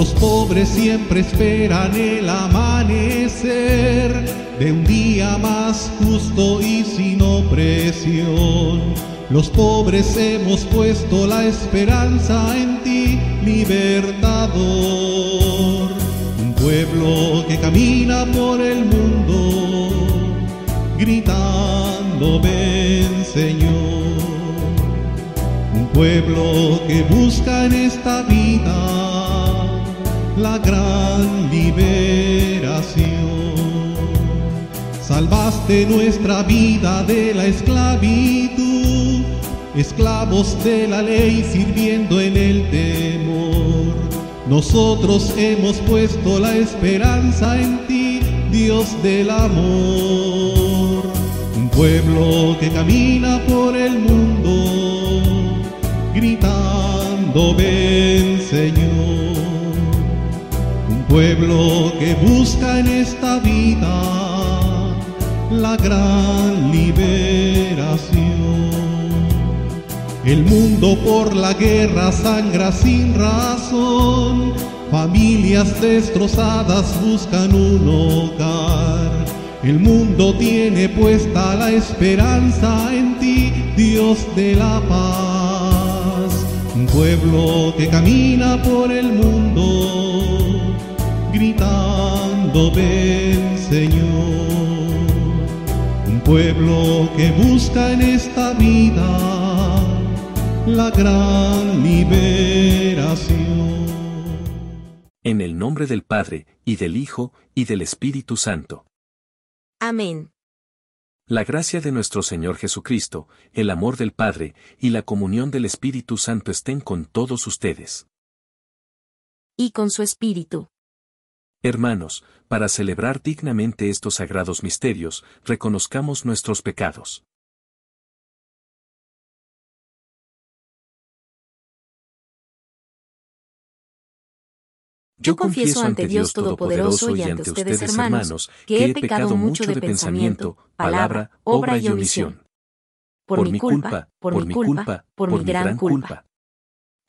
Los pobres siempre esperan el amanecer de un día más justo y sin opresión. Los pobres hemos puesto la esperanza en ti, libertador. Un pueblo que camina por el mundo, gritando, ven Señor. Un pueblo que busca en esta vida la gran liberación. Salvaste nuestra vida de la esclavitud, esclavos de la ley sirviendo en el temor. Nosotros hemos puesto la esperanza en ti, Dios del amor. Un pueblo que camina por el mundo, gritando, ven Señor pueblo que busca en esta vida la gran liberación. El mundo por la guerra sangra sin razón, familias destrozadas buscan un hogar. El mundo tiene puesta la esperanza en ti, Dios de la paz. Un pueblo que camina por el mundo gritando ven Señor, un pueblo que busca en esta vida la gran liberación. En el nombre del Padre, y del Hijo, y del Espíritu Santo. Amén. La gracia de nuestro Señor Jesucristo, el amor del Padre, y la comunión del Espíritu Santo estén con todos ustedes. Y con su Espíritu. Hermanos, para celebrar dignamente estos sagrados misterios, reconozcamos nuestros pecados. Yo confieso ante Dios Todopoderoso y ante ustedes, hermanos, que he pecado mucho de pensamiento, palabra, obra y omisión. Por mi culpa, por mi culpa, por mi gran culpa.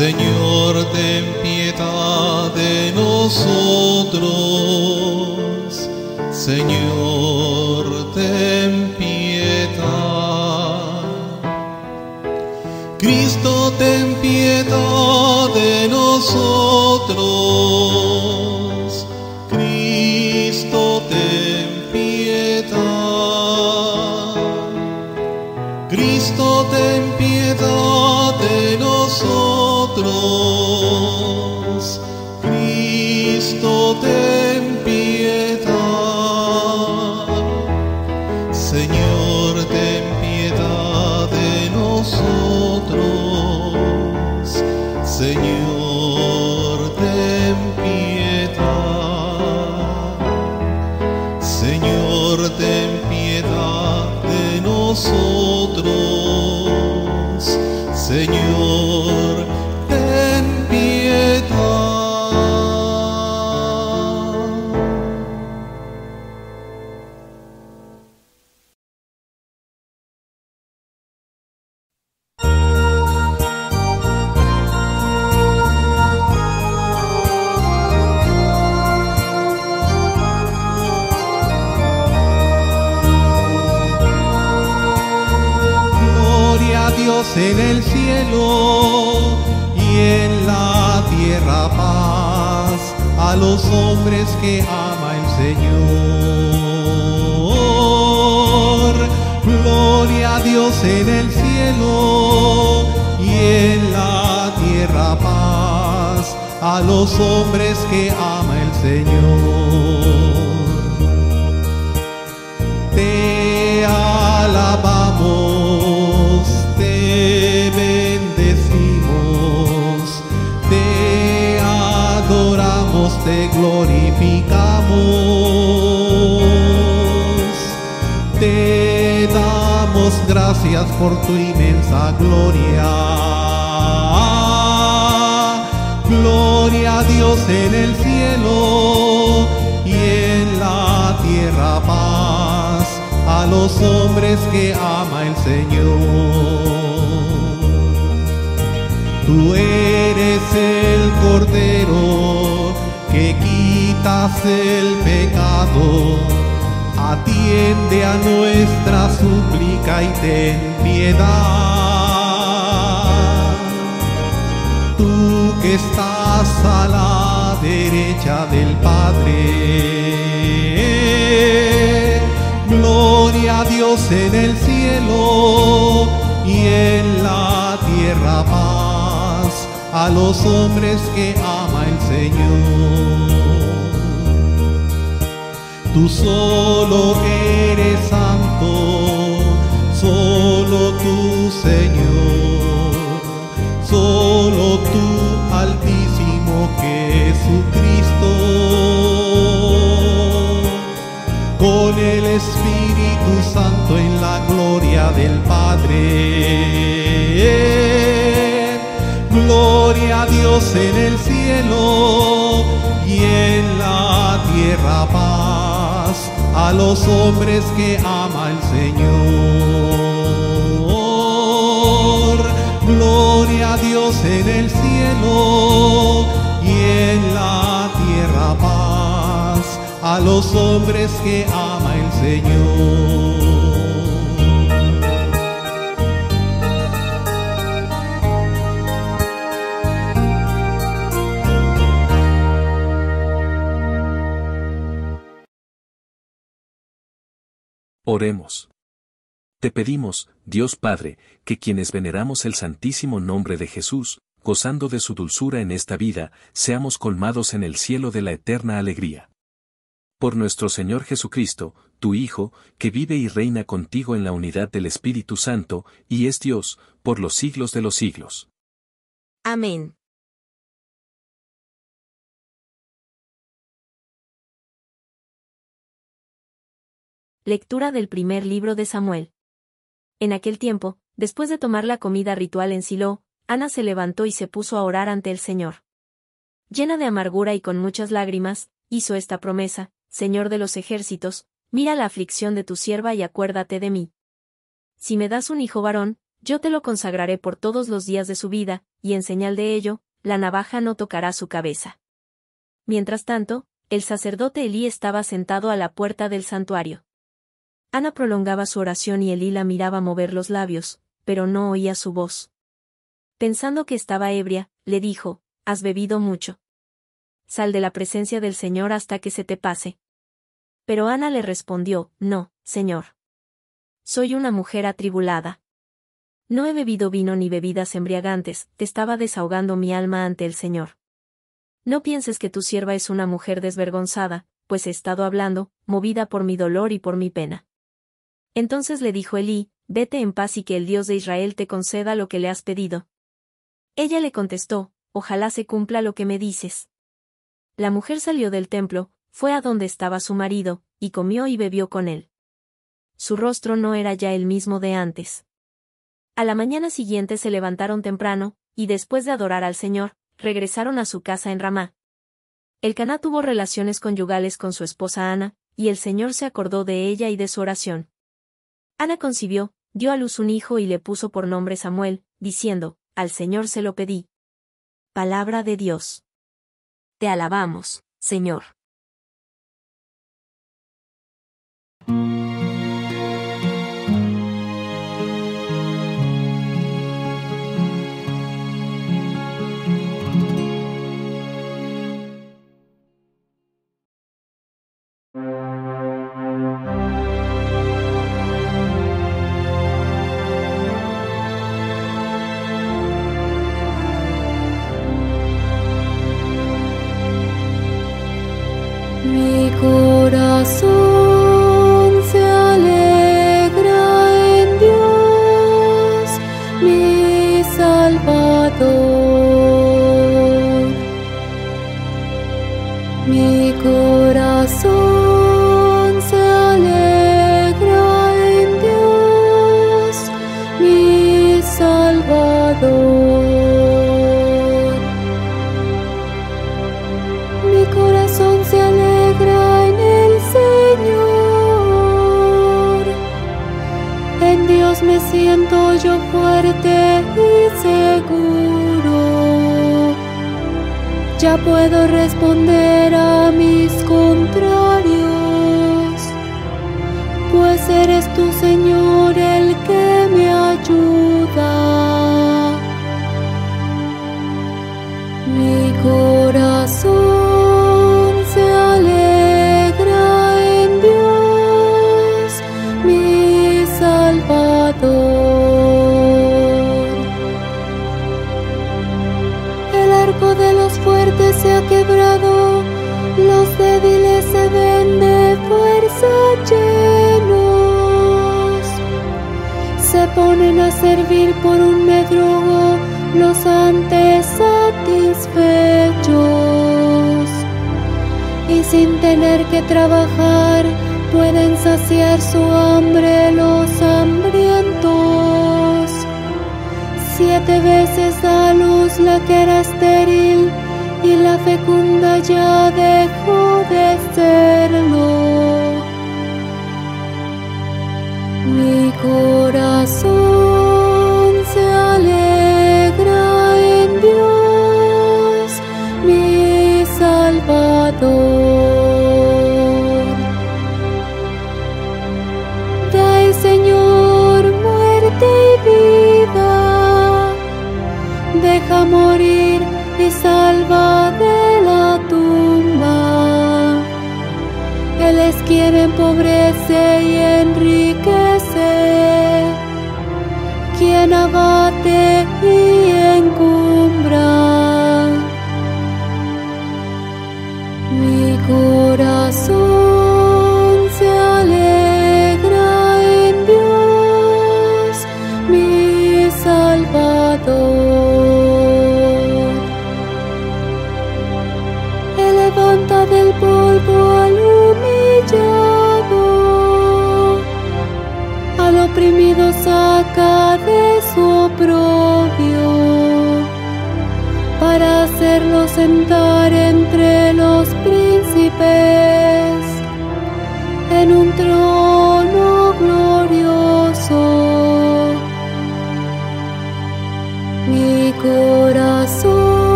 Señor, ten piedad de nosotros, Señor, En el cielo y en la tierra paz a los hombres que ama el Señor. Tú eres el Cordero que quitas el pecado. Atiende a nuestra súplica y ten piedad. Tú que estás a la derecha del Padre. Gloria a Dios en el cielo y en la tierra paz a los hombres que ama el Señor. Tú solo eres santo, solo tú Señor, solo tú En la gloria del Padre. Gloria a Dios en el cielo y en la tierra paz a los hombres que ama el Señor. Gloria a Dios en el cielo y en la tierra paz a los hombres que ama el Señor. Oremos. Te pedimos, Dios Padre, que quienes veneramos el santísimo nombre de Jesús, gozando de su dulzura en esta vida, seamos colmados en el cielo de la eterna alegría. Por nuestro Señor Jesucristo, tu Hijo, que vive y reina contigo en la unidad del Espíritu Santo, y es Dios, por los siglos de los siglos. Amén. Lectura del primer libro de Samuel. En aquel tiempo, después de tomar la comida ritual en Silo, Ana se levantó y se puso a orar ante el Señor. Llena de amargura y con muchas lágrimas, hizo esta promesa, Señor de los ejércitos, mira la aflicción de tu sierva y acuérdate de mí. Si me das un hijo varón, yo te lo consagraré por todos los días de su vida, y en señal de ello, la navaja no tocará su cabeza. Mientras tanto, el sacerdote Elí estaba sentado a la puerta del santuario. Ana prolongaba su oración y Elí la miraba mover los labios, pero no oía su voz. Pensando que estaba ebria, le dijo, Has bebido mucho. Sal de la presencia del Señor hasta que se te pase. Pero Ana le respondió, No, Señor. Soy una mujer atribulada. No he bebido vino ni bebidas embriagantes, te estaba desahogando mi alma ante el Señor. No pienses que tu sierva es una mujer desvergonzada, pues he estado hablando, movida por mi dolor y por mi pena. Entonces le dijo Elí, Vete en paz y que el Dios de Israel te conceda lo que le has pedido. Ella le contestó, Ojalá se cumpla lo que me dices. La mujer salió del templo, fue a donde estaba su marido, y comió y bebió con él. Su rostro no era ya el mismo de antes. A la mañana siguiente se levantaron temprano, y después de adorar al Señor, regresaron a su casa en Ramá. El Caná tuvo relaciones conyugales con su esposa Ana, y el Señor se acordó de ella y de su oración. Ana concibió, dio a luz un hijo y le puso por nombre Samuel, diciendo, Al Señor se lo pedí. Palabra de Dios. Te alabamos, Señor. kasihku responder saciar su hambre los hambrientos. Siete veces da luz la que era estéril y la fecunda ya dejó de serlo.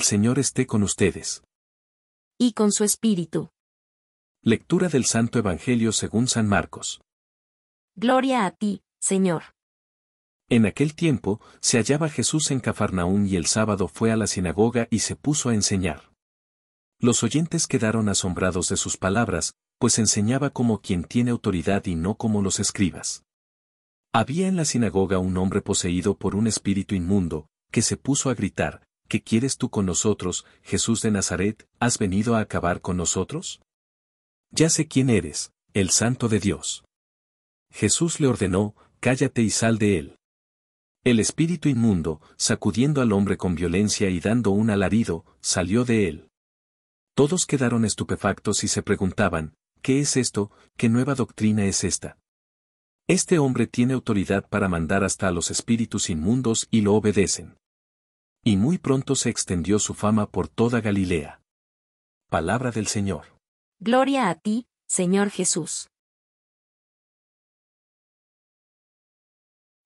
El Señor esté con ustedes. Y con su espíritu. Lectura del Santo Evangelio según San Marcos. Gloria a ti, Señor. En aquel tiempo, se hallaba Jesús en Cafarnaún y el sábado fue a la sinagoga y se puso a enseñar. Los oyentes quedaron asombrados de sus palabras, pues enseñaba como quien tiene autoridad y no como los escribas. Había en la sinagoga un hombre poseído por un espíritu inmundo, que se puso a gritar, ¿Qué quieres tú con nosotros, Jesús de Nazaret, has venido a acabar con nosotros? Ya sé quién eres, el santo de Dios. Jesús le ordenó, cállate y sal de él. El espíritu inmundo, sacudiendo al hombre con violencia y dando un alarido, salió de él. Todos quedaron estupefactos y se preguntaban, ¿qué es esto? ¿Qué nueva doctrina es esta? Este hombre tiene autoridad para mandar hasta a los espíritus inmundos y lo obedecen. Y muy pronto se extendió su fama por toda Galilea. Palabra del Señor. Gloria a ti, Señor Jesús.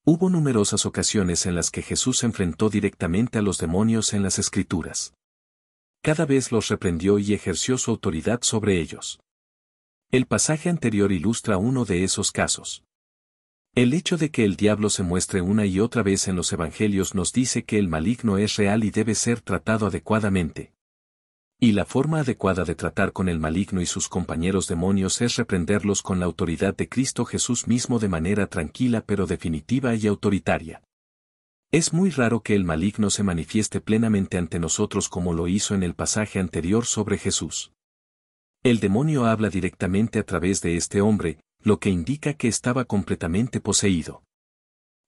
Hubo numerosas ocasiones en las que Jesús enfrentó directamente a los demonios en las Escrituras. Cada vez los reprendió y ejerció su autoridad sobre ellos. El pasaje anterior ilustra uno de esos casos. El hecho de que el diablo se muestre una y otra vez en los evangelios nos dice que el maligno es real y debe ser tratado adecuadamente. Y la forma adecuada de tratar con el maligno y sus compañeros demonios es reprenderlos con la autoridad de Cristo Jesús mismo de manera tranquila pero definitiva y autoritaria. Es muy raro que el maligno se manifieste plenamente ante nosotros como lo hizo en el pasaje anterior sobre Jesús. El demonio habla directamente a través de este hombre, lo que indica que estaba completamente poseído.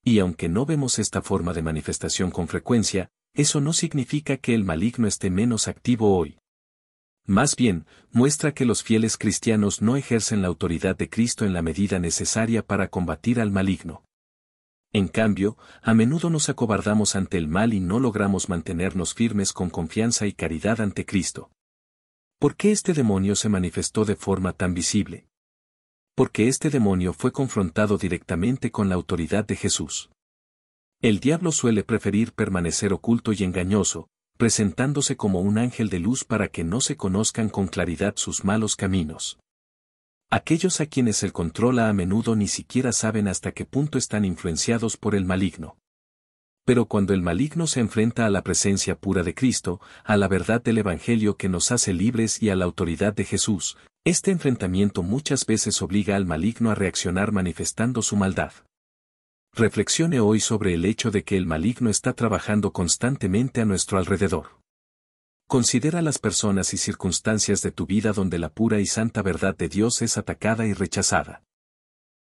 Y aunque no vemos esta forma de manifestación con frecuencia, eso no significa que el maligno esté menos activo hoy. Más bien, muestra que los fieles cristianos no ejercen la autoridad de Cristo en la medida necesaria para combatir al maligno. En cambio, a menudo nos acobardamos ante el mal y no logramos mantenernos firmes con confianza y caridad ante Cristo. ¿Por qué este demonio se manifestó de forma tan visible? Porque este demonio fue confrontado directamente con la autoridad de Jesús. El diablo suele preferir permanecer oculto y engañoso, presentándose como un ángel de luz para que no se conozcan con claridad sus malos caminos. Aquellos a quienes él controla a menudo ni siquiera saben hasta qué punto están influenciados por el maligno. Pero cuando el maligno se enfrenta a la presencia pura de Cristo, a la verdad del Evangelio que nos hace libres y a la autoridad de Jesús, este enfrentamiento muchas veces obliga al maligno a reaccionar manifestando su maldad. Reflexione hoy sobre el hecho de que el maligno está trabajando constantemente a nuestro alrededor. Considera las personas y circunstancias de tu vida donde la pura y santa verdad de Dios es atacada y rechazada.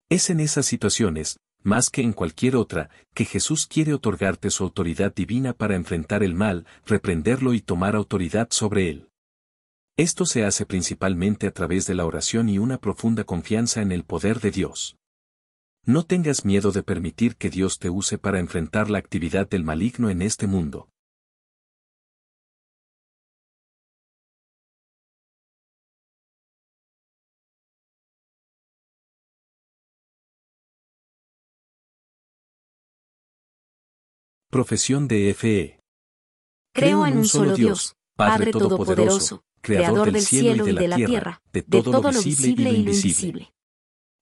Es en esas situaciones, más que en cualquier otra, que Jesús quiere otorgarte su autoridad divina para enfrentar el mal, reprenderlo y tomar autoridad sobre él. Esto se hace principalmente a través de la oración y una profunda confianza en el poder de Dios. No tengas miedo de permitir que Dios te use para enfrentar la actividad del maligno en este mundo. Profesión de FE. Creo en un solo Dios, Padre Todopoderoso creador del cielo y de la tierra, de todo lo visible y lo invisible.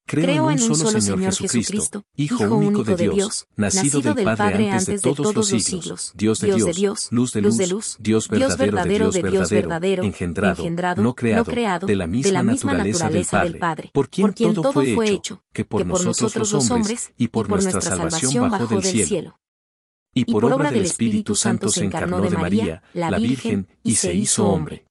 Creo en un solo Señor Jesucristo, Hijo único de Dios, nacido del Padre antes de todos los siglos, Dios de Dios, luz de luz, Dios verdadero de Dios verdadero, engendrado, no creado, de la misma naturaleza del Padre, por quien todo fue hecho, que por nosotros los hombres y por nuestra salvación bajó del cielo. Y por obra del Espíritu Santo se encarnó de María, la Virgen, y se hizo hombre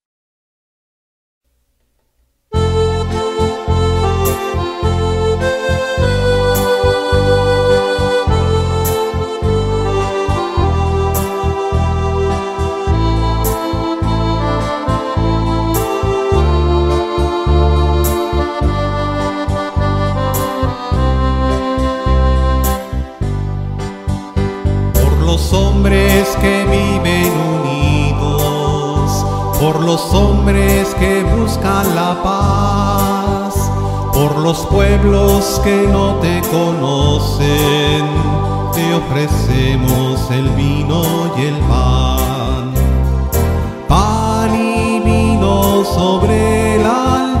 Hombres que viven unidos, por los hombres que buscan la paz, por los pueblos que no te conocen, te ofrecemos el vino y el pan. Pan y vino sobre el altar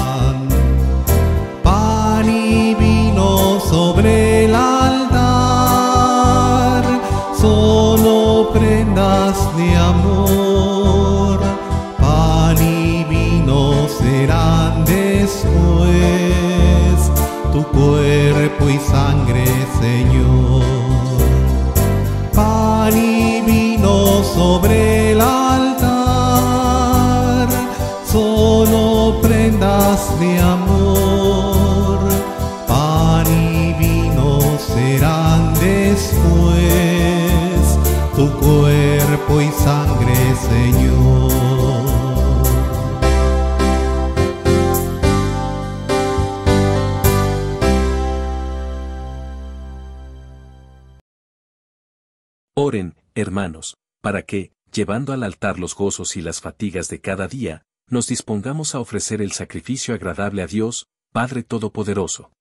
Hermanos, para que, llevando al altar los gozos y las fatigas de cada día, nos dispongamos a ofrecer el sacrificio agradable a Dios, Padre Todopoderoso.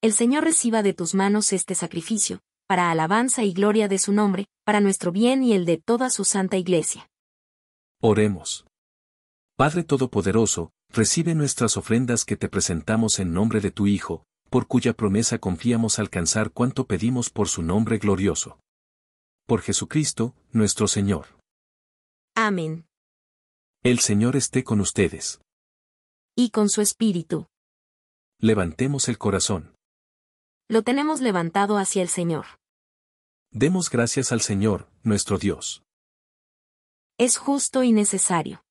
El Señor reciba de tus manos este sacrificio, para alabanza y gloria de su nombre, para nuestro bien y el de toda su santa iglesia. Oremos. Padre Todopoderoso, recibe nuestras ofrendas que te presentamos en nombre de tu Hijo, por cuya promesa confiamos alcanzar cuanto pedimos por su nombre glorioso. Por Jesucristo, nuestro Señor. Amén. El Señor esté con ustedes. Y con su espíritu. Levantemos el corazón. Lo tenemos levantado hacia el Señor. Demos gracias al Señor, nuestro Dios. Es justo y necesario.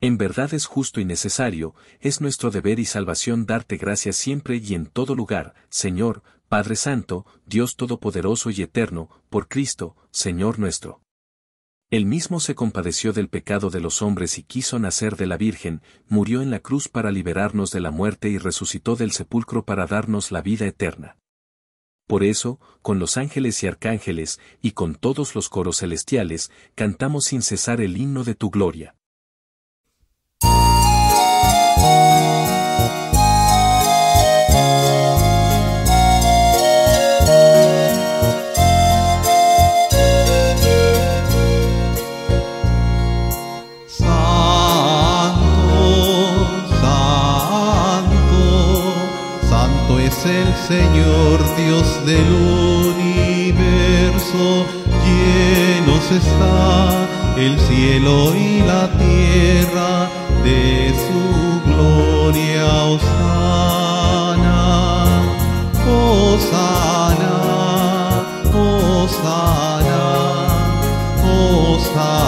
En verdad es justo y necesario, es nuestro deber y salvación darte gracias siempre y en todo lugar, Señor, Padre Santo, Dios Todopoderoso y Eterno, por Cristo, Señor nuestro. Él mismo se compadeció del pecado de los hombres y quiso nacer de la Virgen, murió en la cruz para liberarnos de la muerte y resucitó del sepulcro para darnos la vida eterna. Por eso, con los ángeles y arcángeles, y con todos los coros celestiales, cantamos sin cesar el himno de tu gloria. Señor Dios del universo, llenos está el cielo y la tierra de su gloria, Osana, Osana, Osana, Osana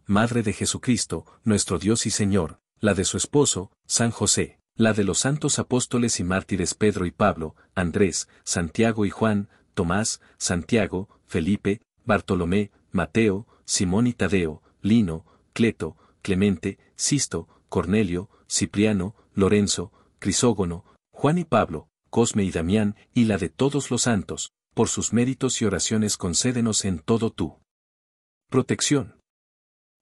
Madre de Jesucristo, nuestro Dios y Señor, la de su esposo, San José, la de los santos apóstoles y mártires Pedro y Pablo, Andrés, Santiago y Juan, Tomás, Santiago, Felipe, Bartolomé, Mateo, Simón y Tadeo, Lino, Cleto, Clemente, Sisto, Cornelio, Cipriano, Lorenzo, Crisógono, Juan y Pablo, Cosme y Damián, y la de todos los santos, por sus méritos y oraciones concédenos en todo tú. Protección.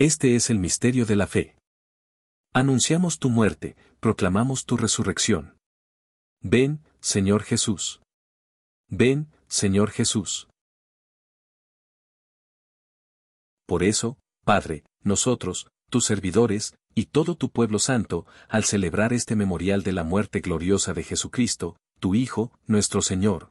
Este es el misterio de la fe. Anunciamos tu muerte, proclamamos tu resurrección. Ven, Señor Jesús. Ven, Señor Jesús. Por eso, Padre, nosotros, tus servidores, y todo tu pueblo santo, al celebrar este memorial de la muerte gloriosa de Jesucristo, tu Hijo, nuestro Señor,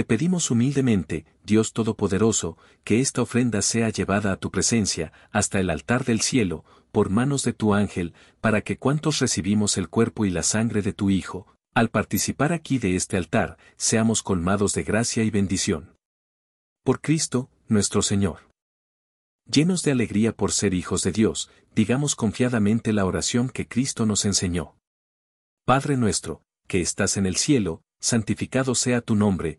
Te pedimos humildemente, Dios Todopoderoso, que esta ofrenda sea llevada a tu presencia, hasta el altar del cielo, por manos de tu ángel, para que cuantos recibimos el cuerpo y la sangre de tu Hijo, al participar aquí de este altar, seamos colmados de gracia y bendición. Por Cristo, nuestro Señor. Llenos de alegría por ser hijos de Dios, digamos confiadamente la oración que Cristo nos enseñó. Padre nuestro, que estás en el cielo, santificado sea tu nombre,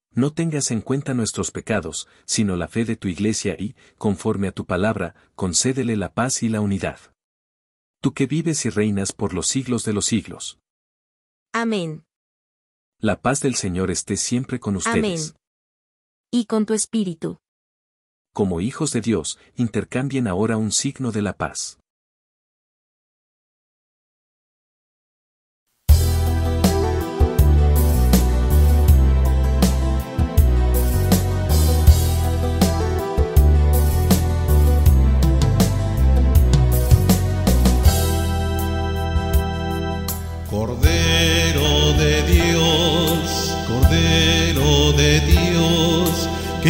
no tengas en cuenta nuestros pecados, sino la fe de tu iglesia y, conforme a tu palabra, concédele la paz y la unidad. Tú que vives y reinas por los siglos de los siglos. Amén. La paz del Señor esté siempre con ustedes. Amén. Y con tu espíritu. Como hijos de Dios, intercambien ahora un signo de la paz.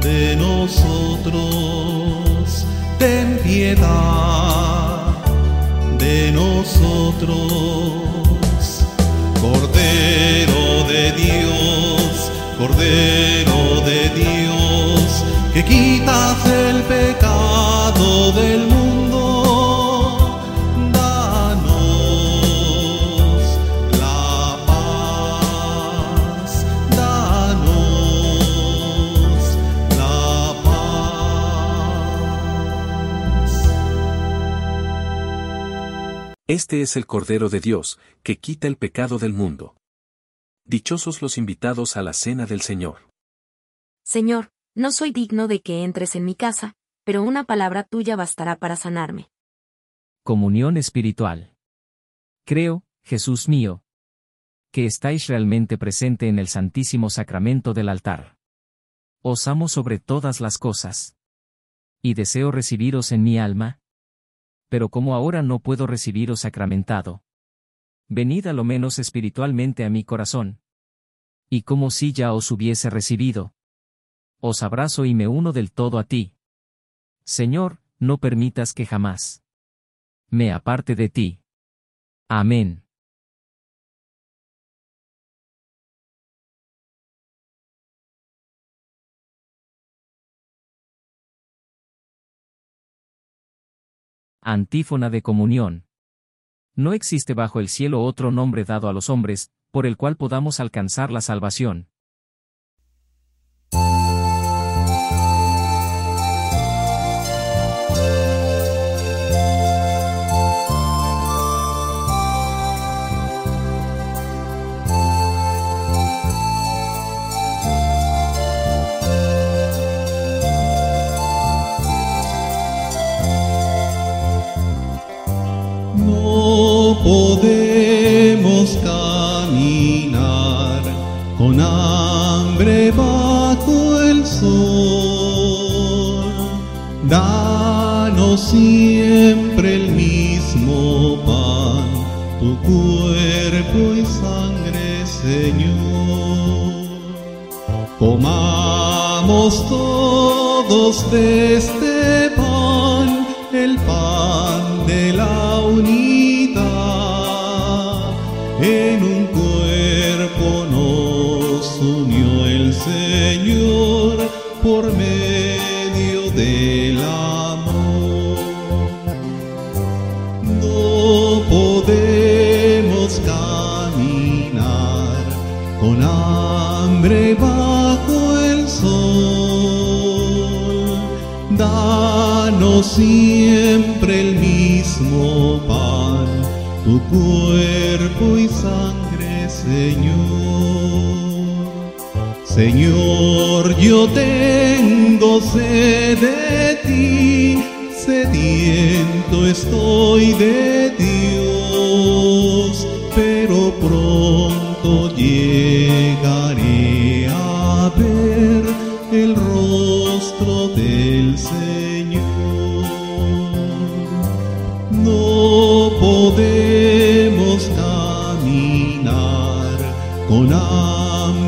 de nosotros, ten piedad de nosotros. Este es el Cordero de Dios, que quita el pecado del mundo. Dichosos los invitados a la cena del Señor. Señor, no soy digno de que entres en mi casa, pero una palabra tuya bastará para sanarme. Comunión espiritual. Creo, Jesús mío, que estáis realmente presente en el Santísimo Sacramento del altar. Os amo sobre todas las cosas. Y deseo recibiros en mi alma. Pero como ahora no puedo recibiros sacramentado. Venid a lo menos espiritualmente a mi corazón. Y como si ya os hubiese recibido. Os abrazo y me uno del todo a ti. Señor, no permitas que jamás me aparte de ti. Amén. Antífona de comunión. No existe bajo el cielo otro nombre dado a los hombres, por el cual podamos alcanzar la salvación. Danos siempre el mismo pan tu cuerpo y sangre, Señor. Comamos todos de este pan, el pan de la unidad. En un cuerpo nos unió el Señor por medio Siempre el mismo pan, tu cuerpo y sangre, Señor. Señor, yo tengo sed de ti, sediento estoy de Dios, pero pronto llegaré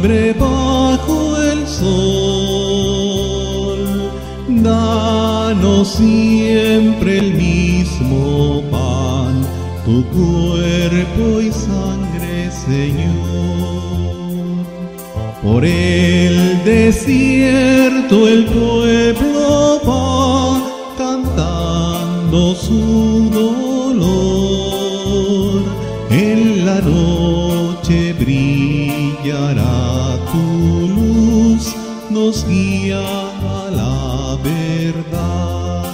hambre bajo el sol. Danos siempre el mismo pan, tu cuerpo y sangre, Señor. Por el desierto el pueblo va cantando su nos guía la verdad.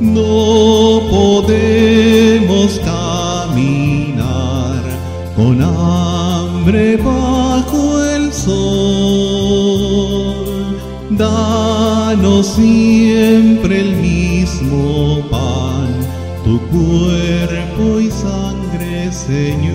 No podemos caminar con hambre bajo el sol. Danos siempre el mismo pan, tu cuerpo y sangre, Señor.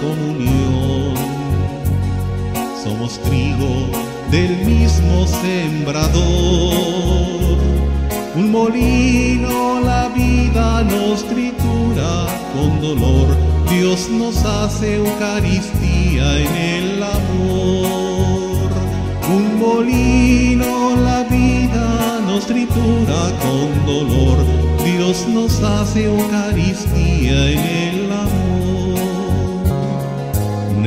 Comunión. Somos trigo del mismo sembrador. Un molino la vida nos tritura con dolor. Dios nos hace Eucaristía en el amor. Un molino la vida nos tritura con dolor. Dios nos hace Eucaristía en el amor.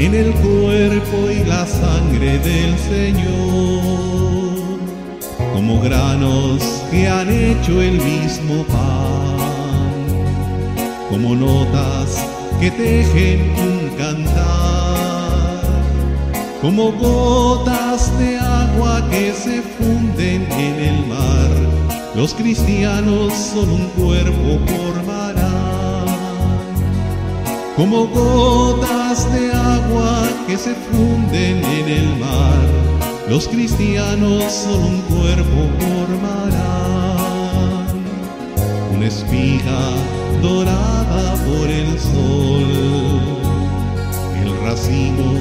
en el cuerpo y la sangre del Señor. Como granos que han hecho el mismo pan, como notas que tejen un cantar como gotas de agua que se funden en el mar. Los cristianos son un cuerpo formarán, como gotas de agua que se funden en el mar. Los cristianos son un cuerpo formarán, una espiga dorada por el sol, el racimo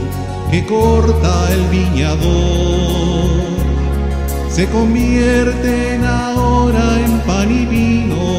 que corta el viñador, se convierten ahora en pan y vino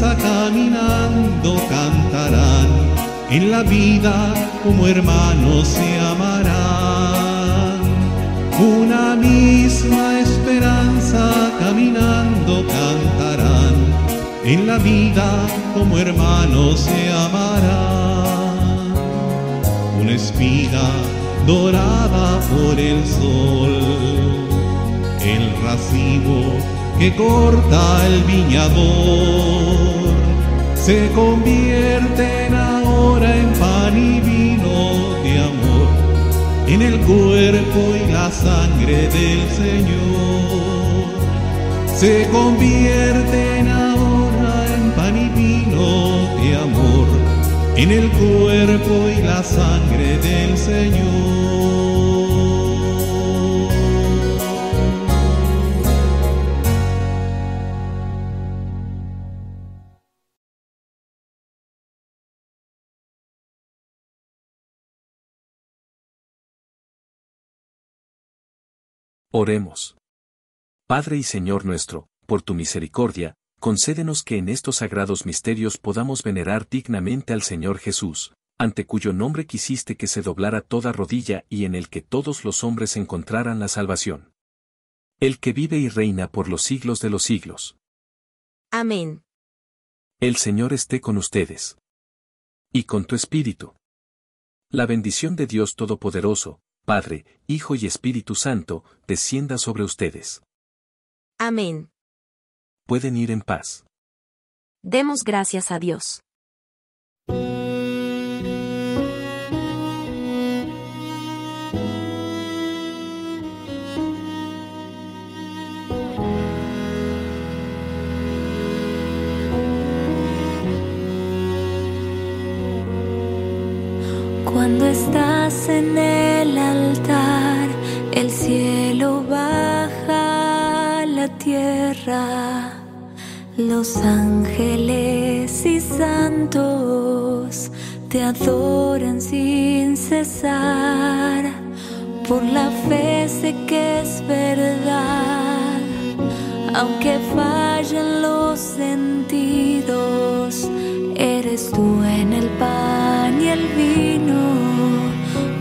caminando cantarán, en la vida como hermanos se amarán. Una misma esperanza caminando cantarán, en la vida como hermanos se amarán. Una espiga dorada por el sol, el racimo que corta el viñador, se convierten ahora en pan y vino de amor, en el cuerpo y la sangre del Señor, se convierten ahora en pan y vino de amor, en el cuerpo y la sangre del Señor. Oremos. Padre y Señor nuestro, por tu misericordia, concédenos que en estos sagrados misterios podamos venerar dignamente al Señor Jesús, ante cuyo nombre quisiste que se doblara toda rodilla y en el que todos los hombres encontraran la salvación. El que vive y reina por los siglos de los siglos. Amén. El Señor esté con ustedes. Y con tu espíritu. La bendición de Dios Todopoderoso, Padre, Hijo y Espíritu Santo, descienda sobre ustedes. Amén. Pueden ir en paz. Demos gracias a Dios. Cuando estás en el altar, el cielo baja a la tierra. Los ángeles y santos te adoran sin cesar. Por la fe sé que es verdad, aunque fallen los sentidos, eres tú en el pan y el vino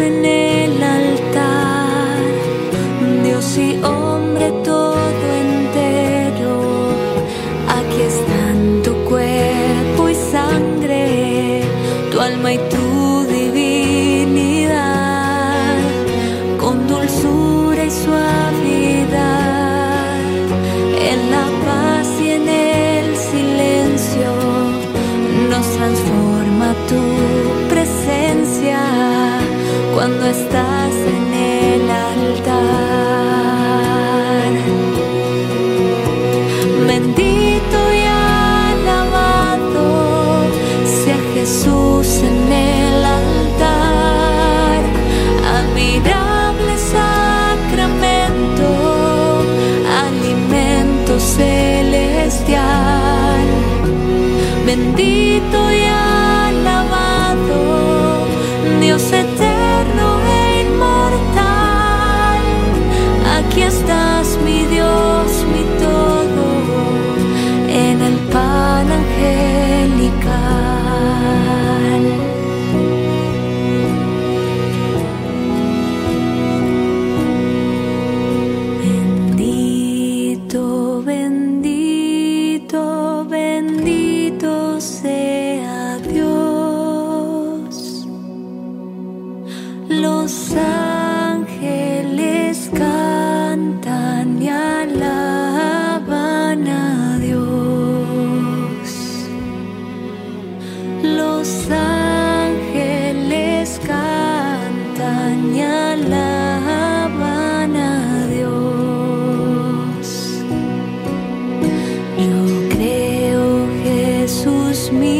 estás Jesús